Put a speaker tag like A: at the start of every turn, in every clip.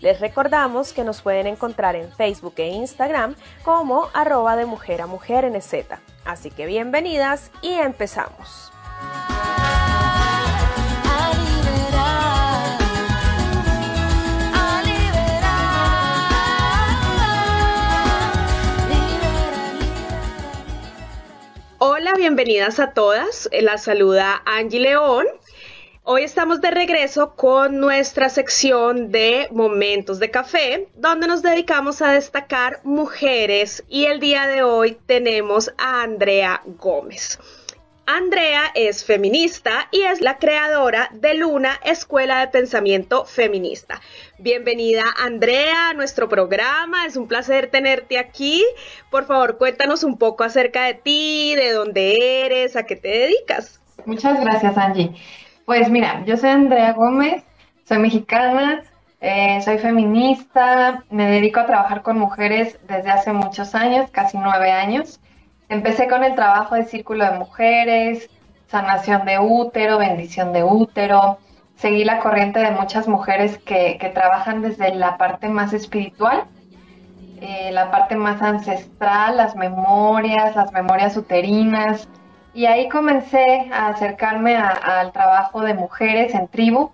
A: Les recordamos que nos pueden encontrar en Facebook e Instagram como arroba de mujer a mujer NZ. Así que bienvenidas y empezamos. Hola, bienvenidas a todas. La saluda Angie León. Hoy estamos de regreso con nuestra sección de Momentos de Café, donde nos dedicamos a destacar mujeres y el día de hoy tenemos a Andrea Gómez. Andrea es feminista y es la creadora de Luna, Escuela de Pensamiento Feminista. Bienvenida Andrea a nuestro programa, es un placer tenerte aquí. Por favor, cuéntanos un poco acerca de ti, de dónde eres, a qué te dedicas.
B: Muchas gracias Angie. Pues mira, yo soy Andrea Gómez, soy mexicana, eh, soy feminista, me dedico a trabajar con mujeres desde hace muchos años, casi nueve años. Empecé con el trabajo de círculo de mujeres, sanación de útero, bendición de útero. Seguí la corriente de muchas mujeres que, trabajan desde la parte más espiritual, eh, la parte más ancestral, las memorias, las memorias uterinas, y ahí comencé a acercarme al trabajo de mujeres en tribu.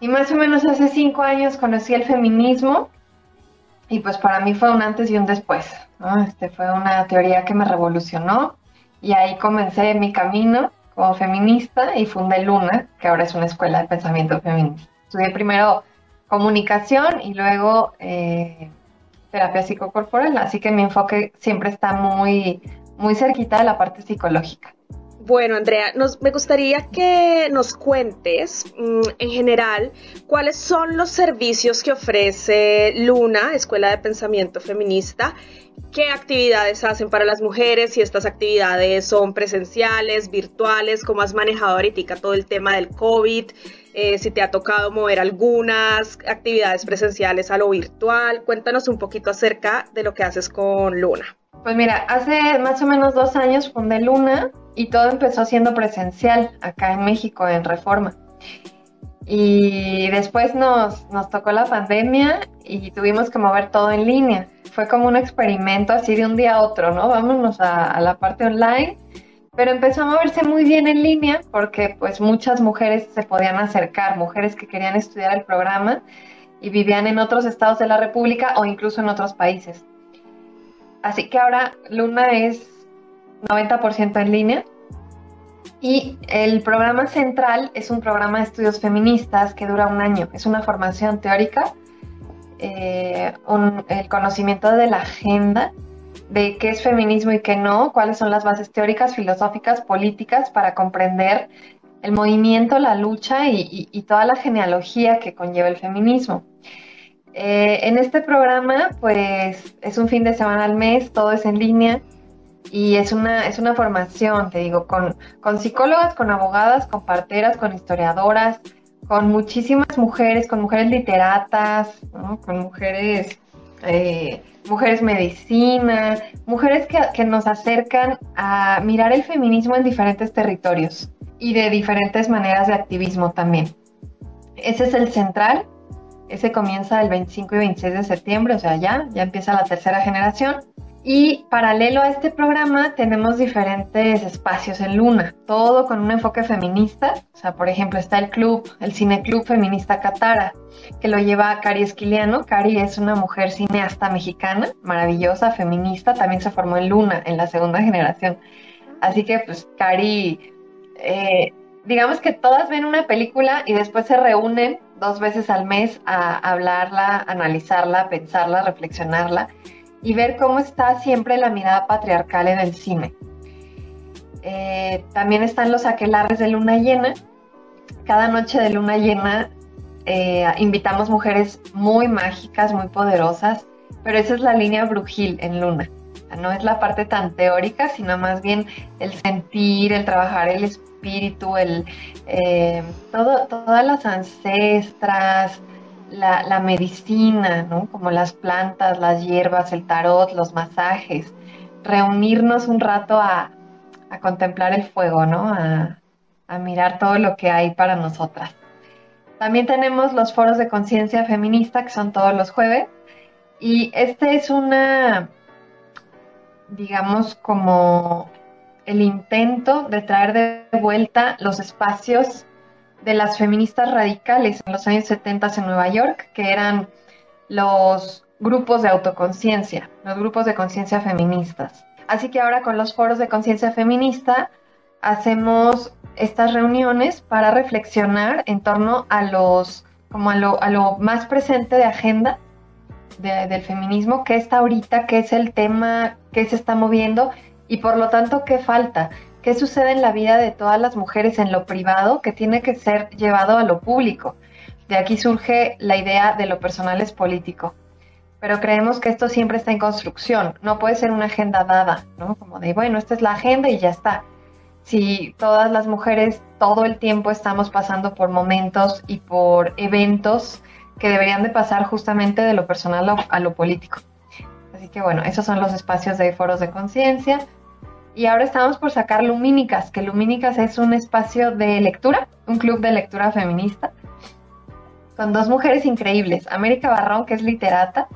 B: Y más o menos hace cinco años conocí el feminismo y pues para mí fue un antes y un después. Este fue una teoría que me revolucionó y ahí comencé mi camino como feminista y fundé Luna, que ahora es una escuela de pensamiento feminista. Estudié primero comunicación y luego eh, terapia psicocorporal, así que mi enfoque siempre está muy muy cerquita de la parte psicológica.
A: Bueno, Andrea, nos, me gustaría que nos cuentes mm, en general cuáles son los servicios que ofrece Luna, Escuela de Pensamiento Feminista, qué actividades hacen para las mujeres, si estas actividades son presenciales, virtuales, cómo has manejado ahorita todo el tema del COVID, eh, si te ha tocado mover algunas actividades presenciales a lo virtual. Cuéntanos un poquito acerca de lo que haces con Luna.
B: Pues mira, hace más o menos dos años fundé Luna y todo empezó siendo presencial acá en México, en Reforma. Y después nos, nos tocó la pandemia y tuvimos que mover todo en línea. Fue como un experimento así de un día a otro, ¿no? Vámonos a, la parte online. Pero empezó a moverse muy bien en línea porque pues muchas mujeres se podían acercar, mujeres que querían estudiar el programa y vivían en otros estados de la República o incluso en otros países. Así que ahora Luna es 90% en línea. Y el programa central es un programa de estudios feministas que dura un año. Es una formación teórica, eh, el conocimiento de la agenda, de qué es feminismo y qué no, cuáles son las bases teóricas, filosóficas, políticas para comprender el movimiento, la lucha y toda la genealogía que conlleva el feminismo. Eh, en este programa, pues es un fin de semana al mes, todo es en línea y es una, es una formación, te digo, con, con psicólogas, con abogadas, con parteras, con historiadoras, con muchísimas mujeres, con mujeres literatas, con mujeres, eh, mujeres medicina, mujeres que, que nos acercan a mirar el feminismo en diferentes territorios y de diferentes maneras de activismo también. Ese es el central, ese comienza el 25 y 26 de septiembre, o sea, ya, ya empieza la tercera generación. Y paralelo a este programa tenemos diferentes espacios en Luna, todo con un enfoque feminista. O sea, por ejemplo, está el club, el Cine Club Feminista Catara, que lo lleva Cari Esquiliano. Cari es una mujer cineasta mexicana, maravillosa, feminista, también se formó en Luna, en la segunda generación. Así que, pues, Cari, eh, digamos que todas ven una película y después se reúnen dos veces al mes a hablarla, analizarla, pensarla, reflexionarla y ver cómo está siempre la mirada patriarcal en el cine. Eh, también están los aquelares de luna llena. Cada noche de luna llena eh, invitamos mujeres muy mágicas, muy poderosas, pero esa es la línea brujil en luna. no es la parte tan teórica, sino más bien el sentir, el trabajar el espíritu, el, eh, todo, todas las ancestras, la, medicina, ¿no? Como las plantas, las hierbas, el tarot, los masajes. Reunirnos un rato a, contemplar el fuego, ¿no? A, a mirar todo lo que hay para nosotras. También tenemos los foros de conciencia feminista que son todos los jueves. Y este es una, digamos, como el intento de traer de vuelta los espacios de las feministas radicales en los años 70 en Nueva York, que eran los grupos de autoconciencia, los grupos de conciencia feministas. Así que ahora con los foros de conciencia feminista hacemos estas reuniones para reflexionar en torno a los como a lo, a lo más presente de agenda del feminismo, qué está ahorita, qué es el tema, qué se está moviendo y por lo tanto qué falta, qué sucede en la vida de todas las mujeres en lo privado que tiene que ser llevado a lo público. De aquí surge la idea de lo personal es político. Pero creemos que esto siempre está en construcción, no puede ser una agenda dada, ¿no? Como de, bueno, esta es la agenda y ya está. Si todas las mujeres todo el tiempo estamos pasando por momentos y por eventos que deberían de pasar justamente de lo personal a lo político. Así que bueno, esos son los espacios de foros de conciencia, y ahora estamos por sacar Lumínicas, que Lumínicas es un espacio de lectura, un club de lectura feminista, con dos mujeres increíbles, América Barrón, que es literata,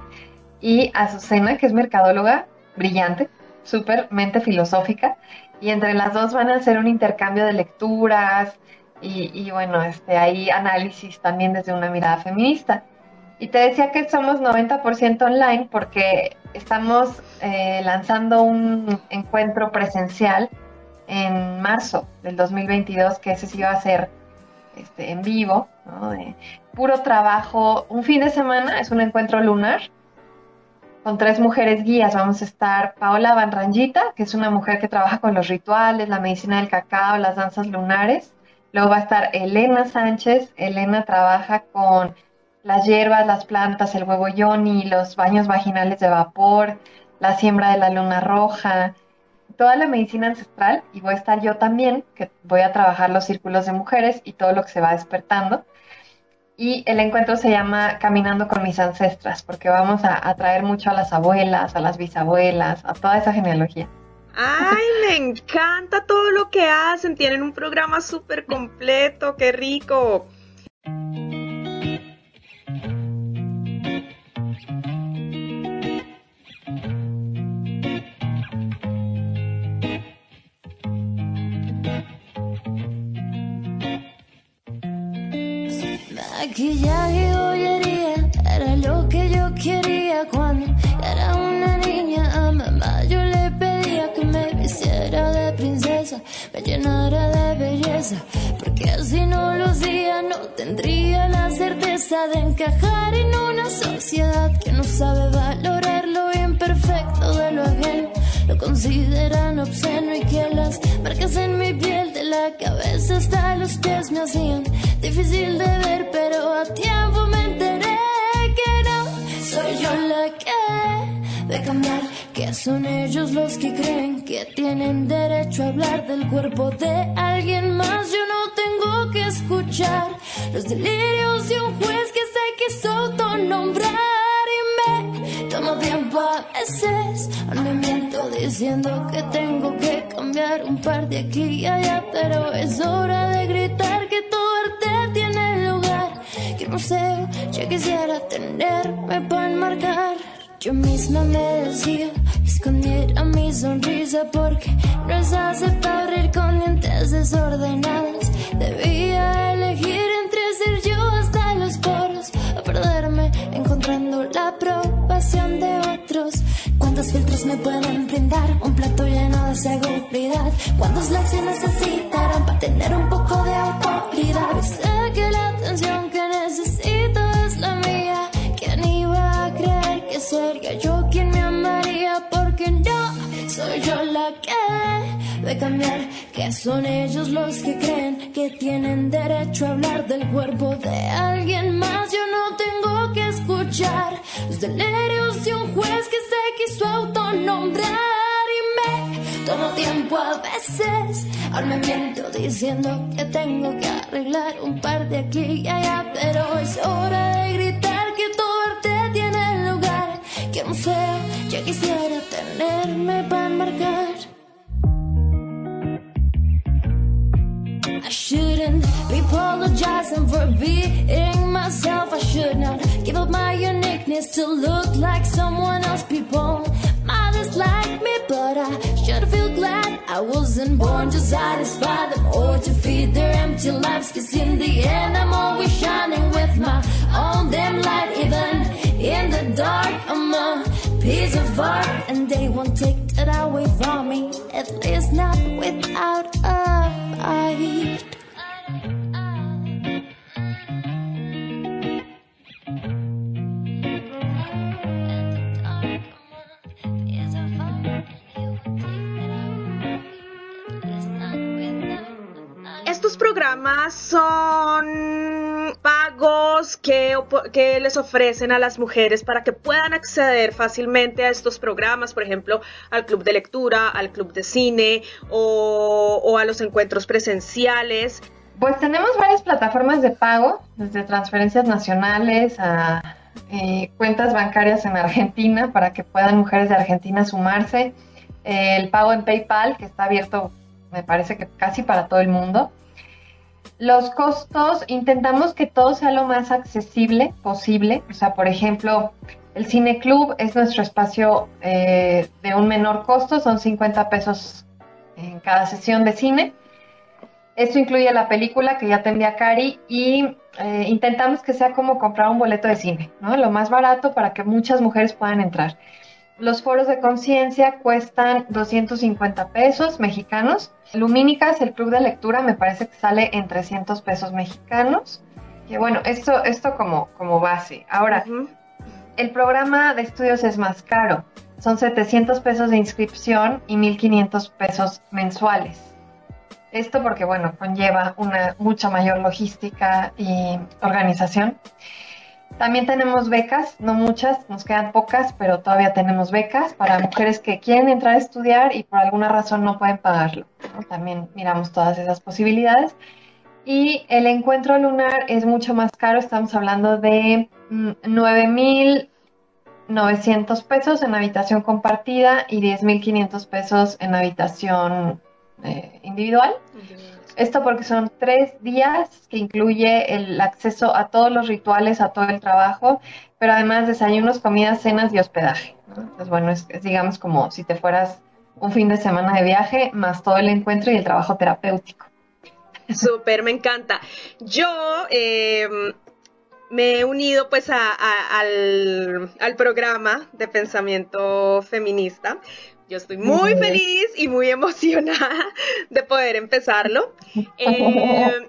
B: y Azucena, que es mercadóloga, brillante, súper mente filosófica, y entre las dos van a hacer un intercambio de lecturas y, y bueno, este, hay análisis también desde una mirada feminista. Y te decía que somos 90% online porque estamos eh, lanzando un encuentro presencial en marzo del 2022, que ese sí va a ser este, en vivo, de puro trabajo, un fin de semana, es un encuentro lunar con tres mujeres guías. Vamos a estar Paola Van Rangita, que es una mujer que trabaja con los rituales, la medicina del cacao, las danzas lunares. Luego va a estar Elena Sánchez. Elena trabaja con las hierbas, las plantas, el huevo yoni, los baños vaginales de vapor, la siembra de la luna roja, toda la medicina ancestral y voy a estar yo también, que voy a trabajar los círculos de mujeres y todo lo que se va despertando. Y el encuentro se llama Caminando con mis ancestras, porque vamos a atraer mucho a las abuelas, a las bisabuelas, a toda esa genealogía.
A: Ay, me encanta todo lo que hacen, tienen un programa súper completo, qué rico.
C: Maquillaje y joyería era lo que yo quería cuando era una niña. A mamá yo le pedía que me vistiera de princesa, me llenara de belleza, porque así no lo hacía, no tendría la certeza de encajar en una sociedad que no sabe valorar lo imperfecto de lo ajeno lo consideran obsceno y que las marcas en mi piel de la cabeza hasta los pies me hacían difícil de ver, pero a tiempo me enteré que no soy yo la que de cambiar, que son ellos los que creen que tienen derecho a hablar del cuerpo de alguien más. Yo no tengo que escuchar los delirios de un juez que se quiso autonombrar y me tomo tiempo a veces. Me miento diciendo que tengo que cambiar un par de aquí y allá, pero es hora de gritar que todo Que museo yo quisiera tenerme para enmarcar. Yo misma me decía escondiera mi sonrisa porque no es aceptable ir con dientes desordenados. Debía elegir entre ser yo hasta los poros o perderme encontrando la aprobación de otros. ¿Cuántos filtros me pueden brindar un plato lleno de seguridad? ¿Cuántos likes se necesitarán para tener un poco de autoridad? Son ellos los que creen que tienen derecho a hablar del cuerpo de alguien más. Yo no tengo que escuchar los delirios de un juez que se quiso autonombrar y me tomo tiempo a veces. Ahora me miento diciendo que tengo que arreglar un par de aquí y allá, pero es hora de gritar que todo arte tiene lugar. Que no sea, yo quisiera tenerme para enmarcar. I shouldn't be apologizing for being myself. I should not give up my uniqueness to look like someone else. People might dislike me, but I should feel glad I wasn't born to satisfy them or to feed their empty lives. Cause in the end, I'm always shining with my own damn light. Even in the dark, I'm a piece of art, and they won't take that away from me. At least not without a fight.
A: Estos programas son pagos que, que les ofrecen a las mujeres para que puedan acceder fácilmente a estos programas, por ejemplo, al club de lectura, al club de cine o, a los encuentros presenciales.
B: Pues tenemos varias plataformas de pago, desde transferencias nacionales a eh, cuentas bancarias en Argentina para que puedan mujeres de Argentina sumarse. El pago en PayPal, que está abierto, me parece que casi para todo el mundo. Los costos, intentamos que todo sea lo más accesible posible. O sea, por ejemplo, el Cine Club es nuestro espacio eh, de un menor costo, son 50 pesos en cada sesión de cine. Esto incluye la película que ya tendría Cari y eh, intentamos que sea como comprar un boleto de cine, ¿no? Lo más barato para que muchas mujeres puedan entrar. Los foros de conciencia cuestan 250 pesos mexicanos. Lumínicas, el club de lectura, me parece que sale en 300 pesos mexicanos. Que bueno, esto, esto como, como base. Ahora, el programa de estudios es más caro. Son 700 pesos de inscripción y 1500 pesos mensuales. Esto porque, bueno, conlleva una mucha mayor logística y organización. También tenemos becas, no muchas, nos quedan pocas, pero todavía tenemos becas para mujeres que quieren entrar a estudiar y por alguna razón no pueden pagarlo. También miramos todas esas posibilidades. Y el encuentro lunar es mucho más caro, estamos hablando de mm, 9.900 pesos en habitación compartida y 10.500 pesos en habitación eh, individual. Esto porque son tres días que incluye el acceso a todos los rituales, a todo el trabajo, pero además desayunos, comidas, cenas y hospedaje. Entonces, bueno, es, digamos como si te fueras un fin de semana de viaje, más todo el encuentro y el trabajo terapéutico.
A: Súper, me encanta. Yo eh, me he unido pues a, al programa de pensamiento feminista yo estoy muy feliz y muy emocionada de poder empezarlo. Eh,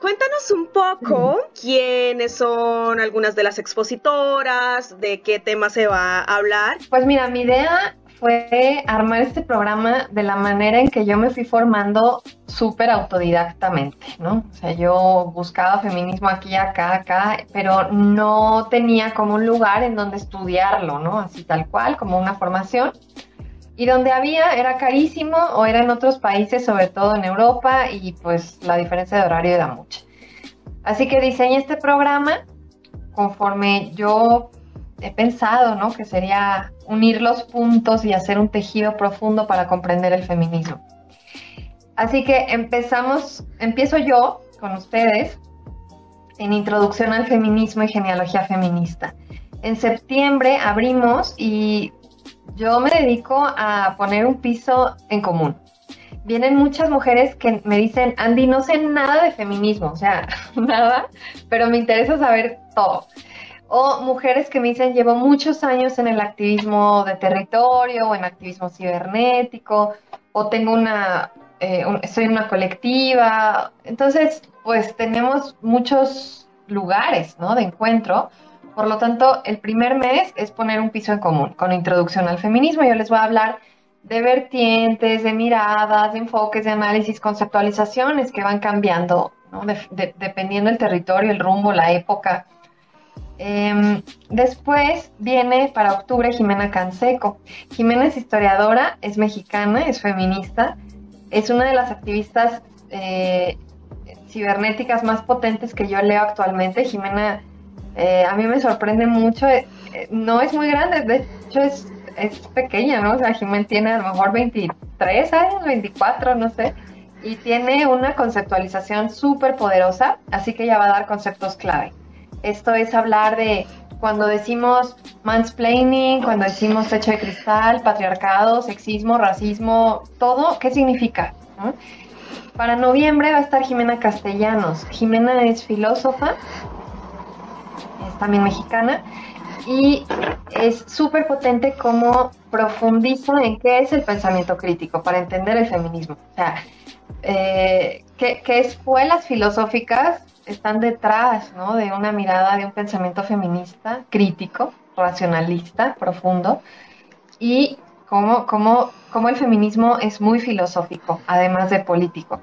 A: cuéntanos un poco quiénes son algunas de las expositoras, de qué tema se va a hablar.
B: Pues mira, mi idea fue armar este programa de la manera en que yo me fui formando súper autodidactamente, ¿no? O sea, yo buscaba feminismo aquí, acá, acá, pero no tenía como un lugar en donde estudiarlo, ¿no? Así tal cual, como una formación. Y donde había era carísimo o era en otros países, sobre todo en Europa, y pues la diferencia de horario era mucha. Así que diseñé este programa conforme yo he pensado, ¿no? Que sería unir los puntos y hacer un tejido profundo para comprender el feminismo. Así que empezamos, empiezo yo con ustedes en Introducción al Feminismo y Genealogía Feminista. En septiembre abrimos y yo me dedico a poner un piso en común. Vienen muchas mujeres que me dicen, Andy, no sé nada de feminismo, o sea, nada, pero me interesa saber todo. O mujeres que me dicen, llevo muchos años en el activismo de territorio o en activismo cibernético, o tengo una, eh, estoy en una colectiva. Entonces, pues tenemos muchos lugares, ¿no? De encuentro. Por lo tanto, el primer mes es poner un piso en común con introducción al feminismo. Yo les voy a hablar de vertientes, de miradas, de enfoques, de análisis, conceptualizaciones que van cambiando, ¿no? dependiendo del territorio, el rumbo, la época Em, después viene para octubre Jimena Canseco. Jimena es historiadora, es mexicana, es feminista, es una de las activistas eh, cibernéticas más potentes que yo leo actualmente. Jimena eh, a mí me sorprende mucho, eh, no es muy grande, de hecho es, es pequeña, ¿no? O sea, Jimena tiene a lo mejor 23 años, 24, no sé, y tiene una conceptualización súper poderosa, así que ella va a dar conceptos clave. Esto es hablar de cuando decimos mansplaining, cuando decimos techo de cristal, patriarcado, sexismo, racismo, todo, ¿qué significa? Para noviembre va a estar Jimena Castellanos. Jimena es filósofa, es también mexicana, y es súper potente como profundiza en qué es el pensamiento crítico para entender el feminismo. O sea, eh, qué, qué escuelas filosóficas están detrás ¿no? de una mirada, de un pensamiento feminista, crítico, racionalista, profundo, y cómo, cómo, cómo el feminismo es muy filosófico, además de político.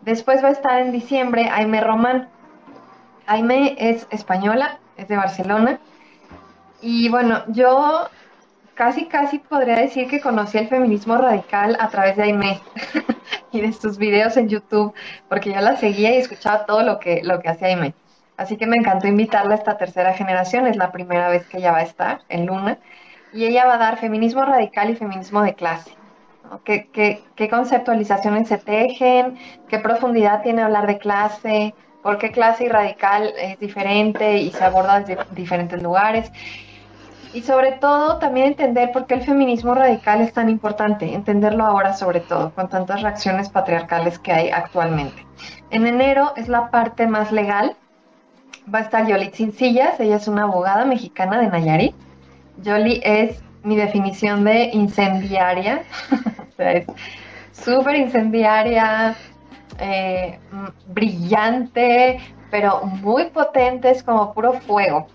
B: Después va a estar en diciembre Aime Román. Aime es española, es de Barcelona. Y bueno, yo casi, casi podría decir que conocí el feminismo radical a través de Aime. y de sus videos en YouTube, porque yo la seguía y escuchaba todo lo que, lo que hacía Aime. Así que me encantó invitarla a esta tercera generación, es la primera vez que ella va a estar en Luna, y ella va a dar feminismo radical y feminismo de clase. ¿Qué, conceptualizaciones se tejen? ¿Qué profundidad tiene hablar de clase? ¿Por qué clase y radical es diferente y se aborda desde diferentes lugares? Y sobre todo también entender por qué el feminismo radical es tan importante, entenderlo ahora sobre todo, con tantas reacciones patriarcales que hay actualmente. En enero es la parte más legal. Va a estar Yoli Sillas, ella es una abogada mexicana de Nayarit. Yoli es mi definición de incendiaria, o sea, es súper incendiaria, eh, brillante, pero muy potente, es como puro fuego.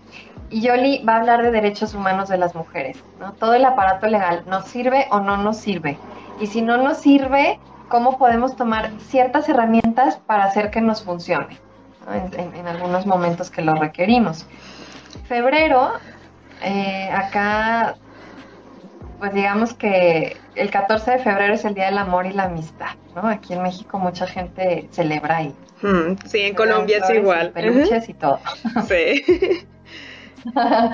B: Y Yoli va a hablar de derechos humanos de las mujeres. Todo el aparato legal nos sirve o no nos sirve. Y si no nos sirve, ¿cómo podemos tomar ciertas herramientas para hacer que nos funcione? En, algunos momentos que lo requerimos. Febrero, eh, acá, pues digamos que el 14 de febrero es el Día del Amor y la Amistad. ¿no? Aquí en México mucha gente celebra ahí.
A: Hmm, sí, en Colombia es igual.
B: peluches y todo.
A: Sí.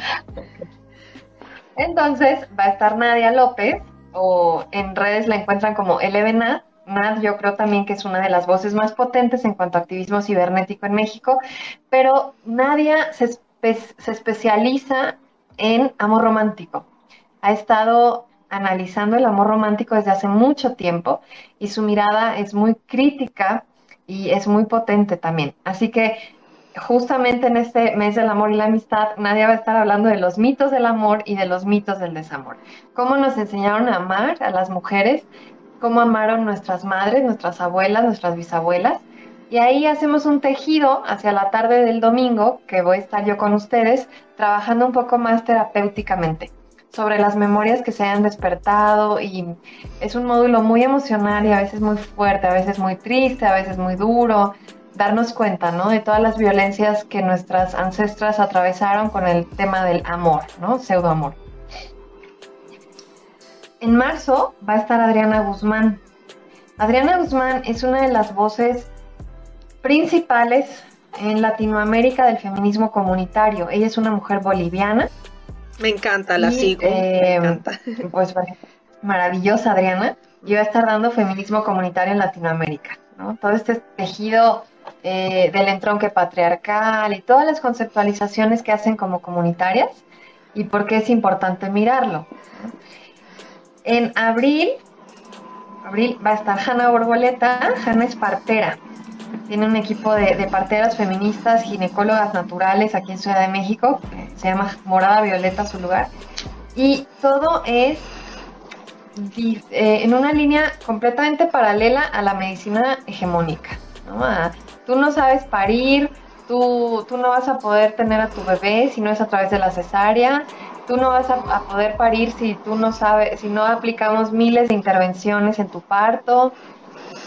B: Entonces va a estar Nadia López, o en redes la encuentran como LBNAD. Nad yo creo también que es una de las voces más potentes en cuanto a activismo cibernético en México, pero Nadia se, se especializa en amor romántico. Ha estado analizando el amor romántico desde hace mucho tiempo y su mirada es muy crítica y es muy potente también. Así que justamente en este mes del amor y la amistad, Nadia va a estar hablando de los mitos del amor y de los mitos del desamor. Cómo nos enseñaron a amar a las mujeres, cómo amaron nuestras madres, nuestras abuelas, nuestras bisabuelas. Y ahí hacemos un tejido hacia la tarde del domingo, que voy a estar yo con ustedes, trabajando un poco más terapéuticamente. Sobre las memorias que se hayan despertado y es un módulo muy emocional y a veces muy fuerte, a veces muy triste, a veces muy duro, darnos cuenta, ¿no? De todas las violencias que nuestras ancestras atravesaron con el tema del amor, ¿no? Pseudoamor. En marzo va a estar Adriana Guzmán. Adriana Guzmán es una de las voces principales en Latinoamérica del feminismo comunitario. Ella es una mujer boliviana.
A: Me encanta, la sigo.
B: me encanta. Pues maravillosa Adriana. Y va a estar dando feminismo comunitario en Latinoamérica. ¿no? Todo este tejido eh, del entronque patriarcal y todas las conceptualizaciones que hacen como comunitarias y por qué es importante mirarlo. En abril, abril va a estar Hanna Borboleta. Hanna es partera. Tiene un equipo de, parteras feministas, ginecólogas naturales aquí en Ciudad de México. Se llama Morada Violeta su lugar. Y todo es eh, en una línea completamente paralela a la medicina hegemónica. tú no sabes parir, tú, tú no vas a poder tener a tu bebé si no es a través de la cesárea, tú no vas a, poder parir si tú no sabes, si no aplicamos miles de intervenciones en tu parto,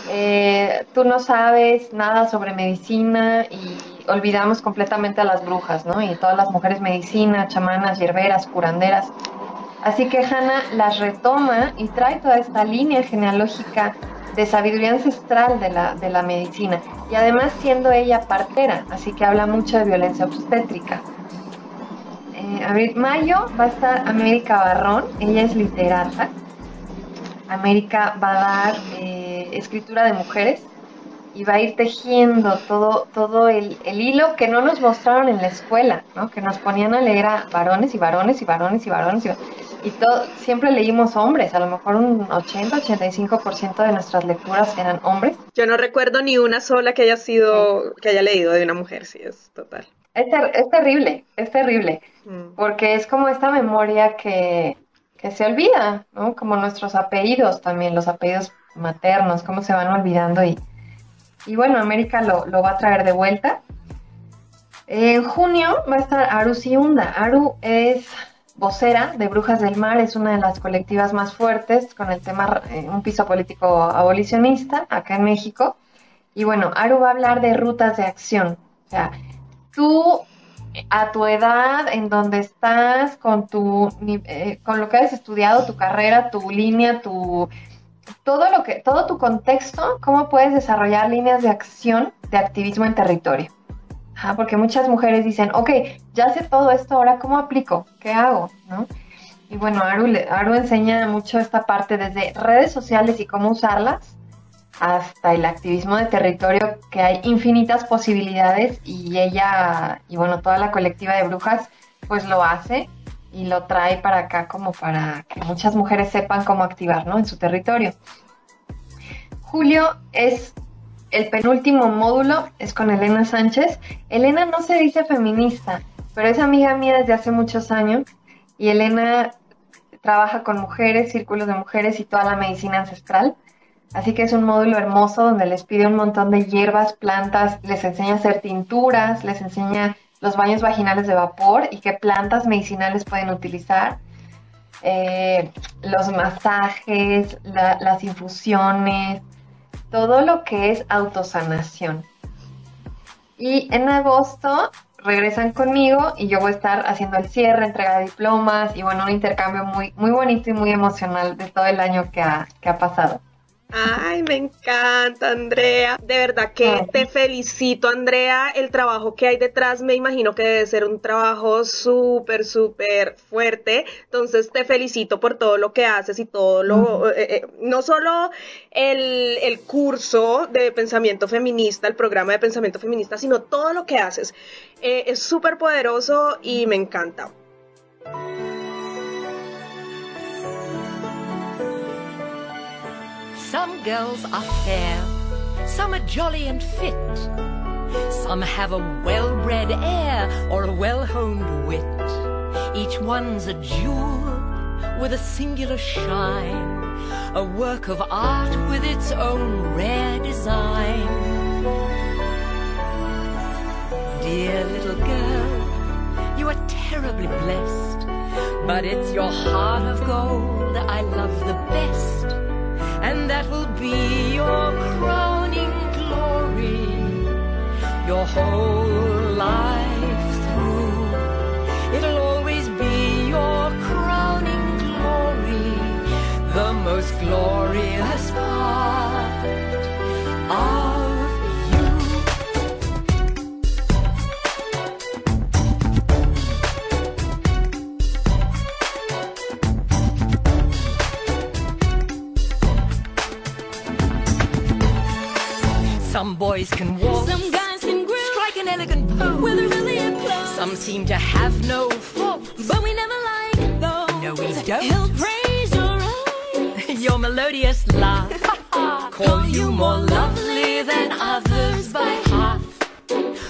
B: eh, tú no sabes nada sobre medicina y olvidamos completamente a las brujas, ¿no? Y todas las mujeres medicina, chamanas, hierberas, curanderas. Así que Hannah las retoma y trae toda esta línea genealógica de sabiduría ancestral de la, de la medicina y además siendo ella partera, así que habla mucho de violencia obstétrica. Eh, mayo va a estar América Barrón, ella es literata. América va a dar eh, escritura de mujeres y va a ir tejiendo todo, todo el, el, hilo que no nos mostraron en la escuela, ¿no? que nos ponían a leer a varones y varones y varones y varones y, y todo, siempre leímos hombres, a lo mejor un 80-85% de nuestras lecturas eran hombres.
A: Yo no recuerdo ni una sola que haya sido, que haya leído de una mujer, sí, es total.
B: Es, es terrible, es terrible, mm. porque es como esta memoria que, se olvida, ¿no? Como nuestros apellidos también, los apellidos maternos, cómo se van olvidando y y bueno, América lo, va a traer de vuelta. En junio va a estar Aru Siunda. Aru es vocera de Brujas del Mar, es una de las colectivas más fuertes con el tema eh, un piso político abolicionista acá en México. Y bueno, Aru va a hablar de rutas de acción. O sea, tú a tu edad, en donde estás, con tu eh, con lo que has estudiado, tu carrera, tu línea, tu todo lo que, todo tu contexto, cómo puedes desarrollar líneas de acción de activismo en territorio. porque muchas mujeres dicen, ok, ya sé todo esto, ahora cómo aplico, qué hago, ¿no? Y bueno, Aru, Aru enseña mucho esta parte desde redes sociales y cómo usarlas, hasta el activismo de territorio, que hay infinitas posibilidades y ella, y bueno, toda la colectiva de brujas, pues lo hace y lo trae para acá como para que muchas mujeres sepan cómo activar ¿no? en su territorio. Julio es el penúltimo módulo, es con Elena Sánchez. Elena no se dice feminista, pero es amiga mía desde hace muchos años y Elena trabaja con mujeres, círculos de mujeres y toda la medicina ancestral. Así que es un módulo hermoso donde les pide un montón de hierbas, plantas, les enseña a hacer tinturas, les enseña los baños vaginales de vapor y qué plantas medicinales pueden utilizar, eh, los masajes, las infusiones, todo lo que es autosanación. Y en agosto regresan conmigo y yo voy a estar haciendo el cierre, entrega de diplomas y bueno, un intercambio muy, muy bonito y muy emocional de todo el año que ha, que ha pasado.
A: Ay, me encanta, Andrea. De verdad que te felicito, Andrea. El trabajo que hay detrás me imagino que debe ser un trabajo súper, súper fuerte. Entonces te felicito por todo lo que haces y todo lo, eh, eh, no solo el, el curso de pensamiento feminista, el programa de pensamiento feminista, sino todo lo que haces. Eh, es súper poderoso y me encanta.
D: Some girls are fair, some are jolly and fit. Some have a well-bred air or a well-honed wit. Each one's a jewel with a singular shine, a work of art with its own rare design. Dear little girl, you are terribly blessed But it's your heart of gold I love the best, be your crowning glory, your whole life through. It'll always be your crowning glory, the most glorious part of boys can walk,
C: Some guys can groove
D: strike an elegant pose.
C: with a really applause.
D: Some seem to have no fault.
C: But we never like those.
D: No, we don't.
C: He'll praise your eyes.
D: Your melodious laugh call you more lovely than others by half.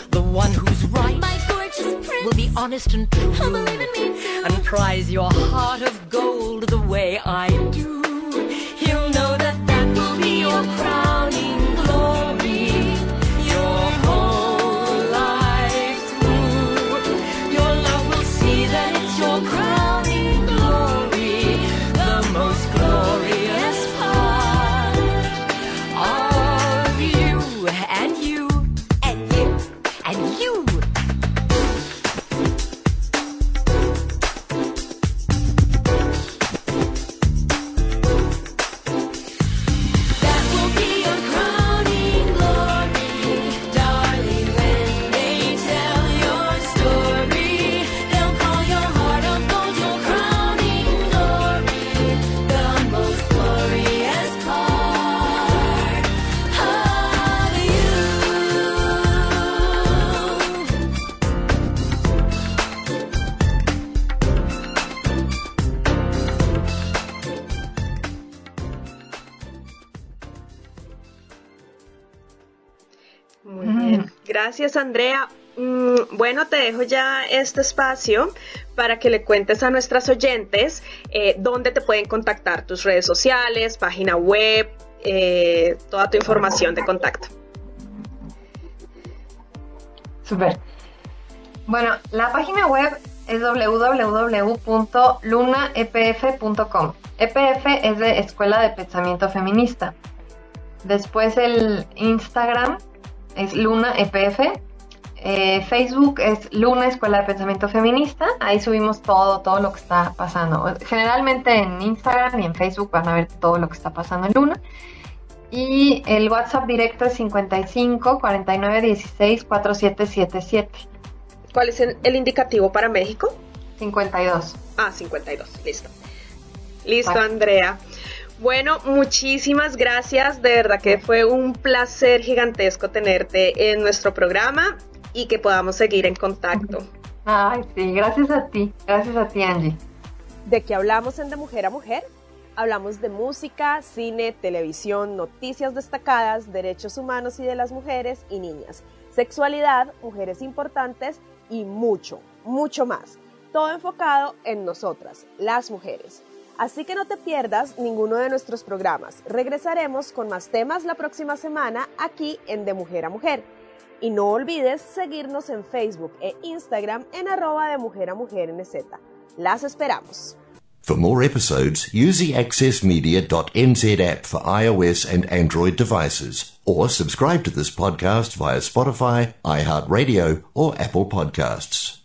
D: The one who's right
C: My gorgeous prince.
D: will be honest and true
C: Believe in me too.
D: and prize your heart of gold the way I do. He'll know that that will be your crowning
A: Andrea. Mm, Bueno, te dejo ya este espacio para que le cuentes a nuestras oyentes eh, dónde te pueden contactar, tus redes sociales, página web, eh, toda tu información de contacto.
B: Super. Bueno, la página web es www.lunaepf.com. EPF es de Escuela de Pensamiento Feminista. Después el Instagram es Luna EPF. Eh, Facebook es Luna Escuela de Pensamiento Feminista. Ahí subimos todo, todo lo que está pasando. Generalmente en Instagram y en Facebook van a ver todo lo que está pasando en Luna. Y el WhatsApp directo es 55 49 16 4777.
A: ¿Cuál es el, el indicativo para México?
B: 52.
A: Ah, 52, listo. Listo, Andrea. Bueno, muchísimas gracias. De verdad que fue un placer gigantesco tenerte en nuestro programa y que podamos seguir en contacto.
B: Ay, sí, gracias a ti. Gracias a ti, Angie.
E: ¿De qué hablamos en De Mujer a Mujer? Hablamos de música, cine, televisión, noticias destacadas, derechos humanos y de las mujeres y niñas, sexualidad, mujeres importantes y mucho, mucho más. Todo enfocado en nosotras, las mujeres. Así que no te pierdas ninguno de nuestros programas. Regresaremos con más temas la próxima semana aquí en De Mujer a Mujer. Y no olvides seguirnos en Facebook e Instagram en arroba de Mujer a Mujer NZ. Las esperamos.
F: For more episodes, use the for iOS and Android devices, or subscribe to this podcast via Spotify, iHeartRadio, or Apple Podcasts.